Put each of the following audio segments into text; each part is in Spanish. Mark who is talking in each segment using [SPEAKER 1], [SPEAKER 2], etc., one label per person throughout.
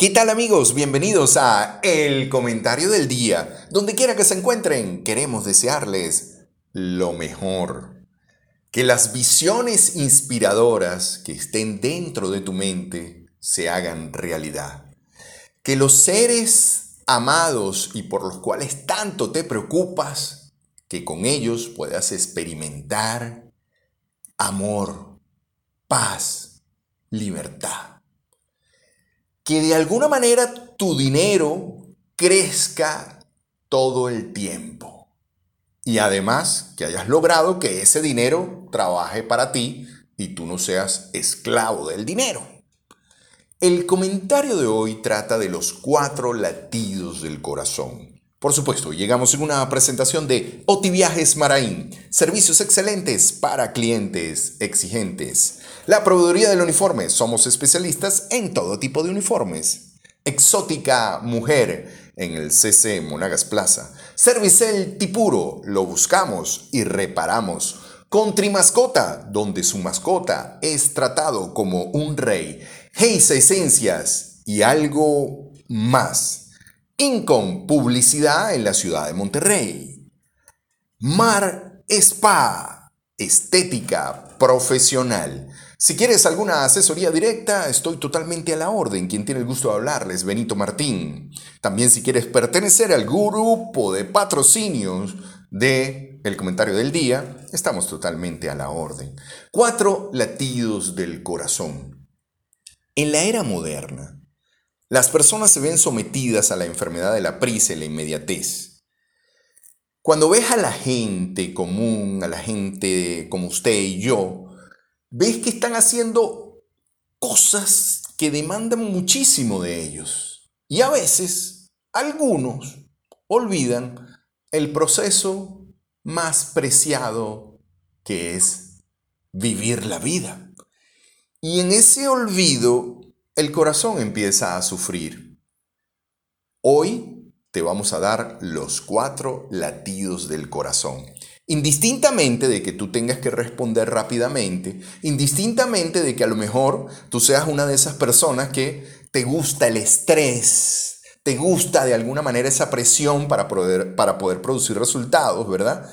[SPEAKER 1] ¿Qué tal amigos? Bienvenidos a El Comentario del Día. Donde quiera que se encuentren, queremos desearles lo mejor. Que las visiones inspiradoras que estén dentro de tu mente se hagan realidad. Que los seres amados y por los cuales tanto te preocupas, que con ellos puedas experimentar amor, paz, libertad que de alguna manera tu dinero crezca todo el tiempo. Y además que hayas logrado que ese dinero trabaje para ti y tú no seas esclavo del dinero. El comentario de hoy trata de los cuatro latidos del corazón. Por supuesto, llegamos en una presentación de Otiviajes Maraín, servicios excelentes para clientes exigentes. La proveeduría del uniforme. Somos especialistas en todo tipo de uniformes. Exótica Mujer en el CC Monagas Plaza. Servicel Tipuro. Lo buscamos y reparamos. Country Mascota, donde su mascota es tratado como un rey. Heis Esencias y algo más. Incom Publicidad en la ciudad de Monterrey. Mar Spa. Estética profesional. Si quieres alguna asesoría directa, estoy totalmente a la orden. Quien tiene el gusto de hablarles, Benito Martín. También si quieres pertenecer al grupo de patrocinios de El Comentario del Día, estamos totalmente a la orden. Cuatro latidos del corazón. En la era moderna, las personas se ven sometidas a la enfermedad de la prisa y la inmediatez. Cuando ves a la gente común, a la gente como usted y yo, ves que están haciendo cosas que demandan muchísimo de ellos. Y a veces algunos olvidan el proceso más preciado que es vivir la vida. Y en ese olvido el corazón empieza a sufrir. Hoy te vamos a dar los cuatro latidos del corazón. Indistintamente de que tú tengas que responder rápidamente, indistintamente de que a lo mejor tú seas una de esas personas que te gusta el estrés, te gusta de alguna manera esa presión para poder, para poder producir resultados, ¿verdad?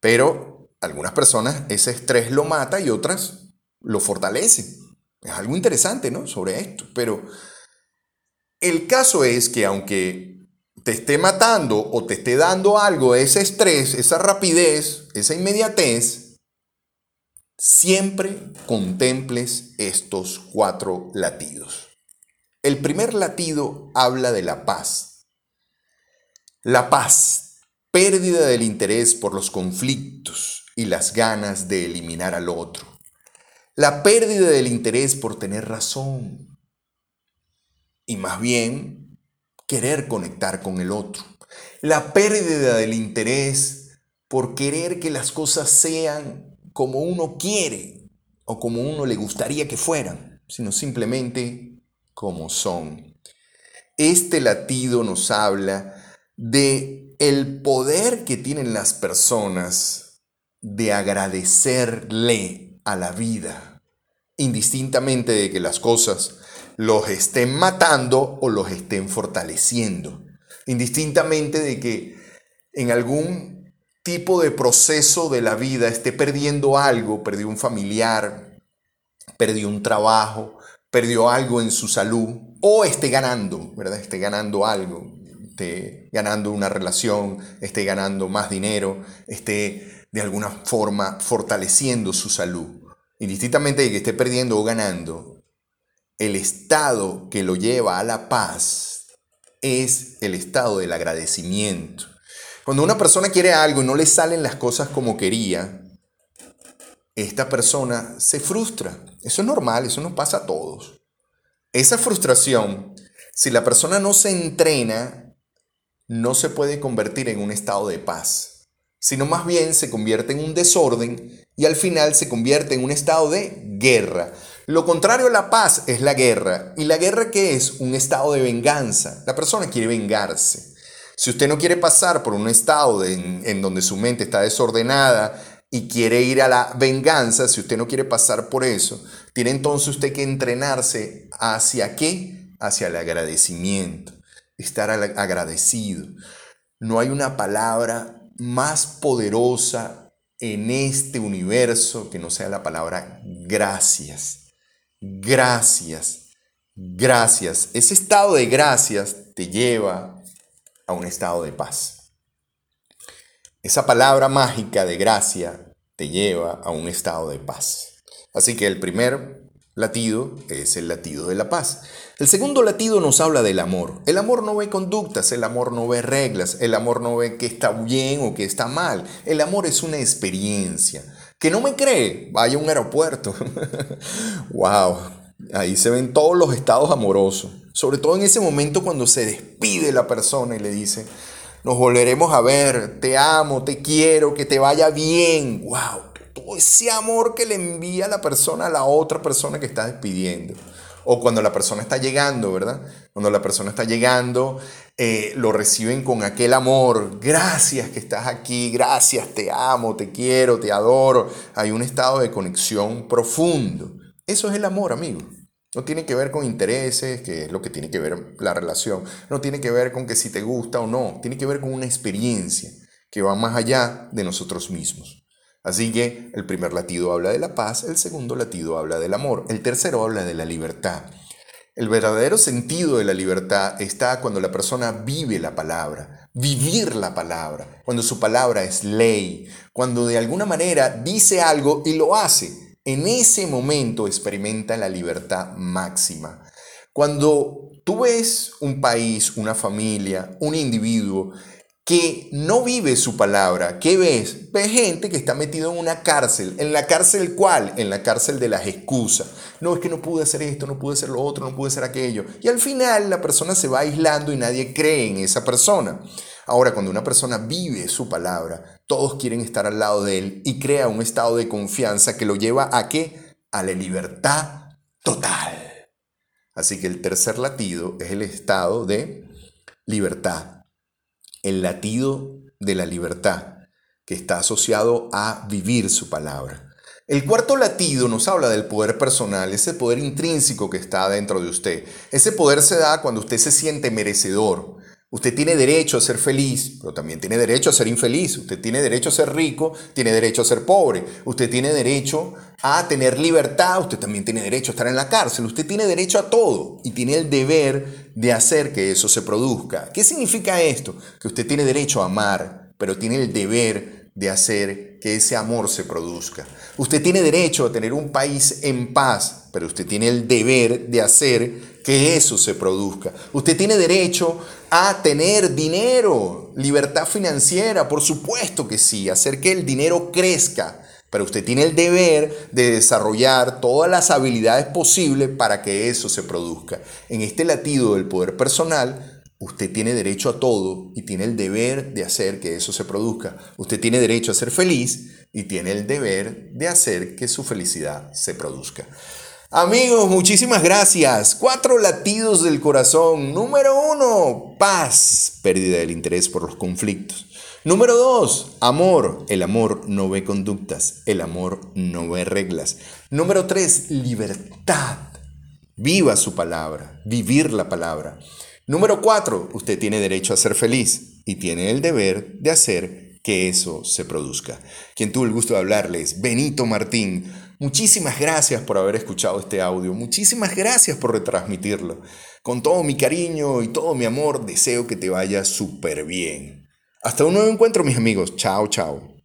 [SPEAKER 1] Pero algunas personas ese estrés lo mata y otras lo fortalece. Es algo interesante, ¿no? Sobre esto. Pero el caso es que aunque te esté matando o te esté dando algo, ese estrés, esa rapidez, esa inmediatez, siempre contemples estos cuatro latidos. El primer latido habla de la paz. La paz, pérdida del interés por los conflictos y las ganas de eliminar al otro. La pérdida del interés por tener razón. Y más bien querer conectar con el otro. La pérdida del interés por querer que las cosas sean como uno quiere o como uno le gustaría que fueran, sino simplemente como son. Este latido nos habla de el poder que tienen las personas de agradecerle a la vida, indistintamente de que las cosas los estén matando o los estén fortaleciendo. Indistintamente de que en algún tipo de proceso de la vida esté perdiendo algo, perdió un familiar, perdió un trabajo, perdió algo en su salud, o esté ganando, ¿verdad? Esté ganando algo, esté ganando una relación, esté ganando más dinero, esté de alguna forma fortaleciendo su salud. Indistintamente de que esté perdiendo o ganando, el estado que lo lleva a la paz es el estado del agradecimiento. Cuando una persona quiere algo y no le salen las cosas como quería, esta persona se frustra. Eso es normal, eso nos pasa a todos. Esa frustración, si la persona no se entrena, no se puede convertir en un estado de paz, sino más bien se convierte en un desorden y al final se convierte en un estado de guerra. Lo contrario a la paz es la guerra. ¿Y la guerra qué es? Un estado de venganza. La persona quiere vengarse. Si usted no quiere pasar por un estado en, donde su mente está desordenada y quiere ir a la venganza, si usted no quiere pasar por eso, tiene entonces usted que entrenarse hacia qué? hacia el agradecimiento, estar agradecido. No hay una palabra más poderosa en este universo que no sea la palabra gracias. Gracias. Gracias. Ese estado de gracias te lleva a un estado de paz. Esa palabra mágica de gracia te lleva a un estado de paz. Así que el primer latido es el latido de la paz. El segundo latido nos habla del amor. El amor no ve conductas, el amor no ve reglas, el amor no ve que está bien o que está mal. El amor es una experiencia. Que no me cree, vaya a un aeropuerto. wow, ahí se ven todos los estados amorosos. Sobre todo en ese momento cuando se despide la persona y le dice, nos volveremos a ver, te amo, te quiero, que te vaya bien. Wow, todo ese amor que le envía la persona a la otra persona que está despidiendo o cuando la persona está llegando, ¿verdad? Cuando la persona está llegando, eh, lo reciben con aquel amor. Gracias que estás aquí, gracias, te amo, te quiero, te adoro. Hay un estado de conexión profundo. Eso es el amor, amigo. No tiene que ver con intereses, que es lo que tiene que ver la relación. No tiene que ver con que si te gusta o no. Tiene que ver con una experiencia que va más allá de nosotros mismos. Así que el primer latido habla de la paz, el segundo latido habla del amor, el tercero habla de la libertad. El verdadero sentido de la libertad está cuando la persona vive la palabra, vivir la palabra, cuando su palabra es ley, cuando de alguna manera dice algo y lo hace. En ese momento experimenta la libertad máxima. Cuando tú ves un país, una familia, un individuo que no vive su palabra. ¿Qué ves? Ves gente que está metido en una cárcel. ¿En la cárcel cuál? En la cárcel de las excusas. No, es que no pude hacer esto, no pude hacer lo otro, no pude hacer aquello. Y al final la persona se va aislando y nadie cree en esa persona. Ahora, cuando una persona vive su palabra, todos quieren estar al lado de él y crea un estado de confianza que lo lleva a qué? A la libertad total. Así que el tercer latido es el estado de libertad el latido de la libertad, que está asociado a vivir su palabra. El cuarto latido nos habla del poder personal, ese poder intrínseco que está dentro de usted. Ese poder se da cuando usted se siente merecedor, Usted tiene derecho a ser feliz, pero también tiene derecho a ser infeliz. Usted tiene derecho a ser rico, tiene derecho a ser pobre. Usted tiene derecho a tener libertad, usted también tiene derecho a estar en la cárcel. Usted tiene derecho a todo y tiene el deber de hacer que eso se produzca. ¿Qué significa esto? Que usted tiene derecho a amar, pero tiene el deber de hacer que ese amor se produzca. Usted tiene derecho a tener un país en paz, pero usted tiene el deber de hacer que eso se produzca. Usted tiene derecho a tener dinero, libertad financiera, por supuesto que sí, hacer que el dinero crezca. Pero usted tiene el deber de desarrollar todas las habilidades posibles para que eso se produzca. En este latido del poder personal, usted tiene derecho a todo y tiene el deber de hacer que eso se produzca. Usted tiene derecho a ser feliz y tiene el deber de hacer que su felicidad se produzca. Amigos, muchísimas gracias. Cuatro latidos del corazón. Número uno, paz, pérdida del interés por los conflictos. Número dos, amor. El amor no ve conductas, el amor no ve reglas. Número tres, libertad. Viva su palabra, vivir la palabra. Número cuatro, usted tiene derecho a ser feliz y tiene el deber de hacer que eso se produzca. Quien tuvo el gusto de hablarles, Benito Martín Muchísimas gracias por haber escuchado este audio, muchísimas gracias por retransmitirlo. Con todo mi cariño y todo mi amor deseo que te vaya súper bien. Hasta un nuevo encuentro mis amigos. Chao, chao.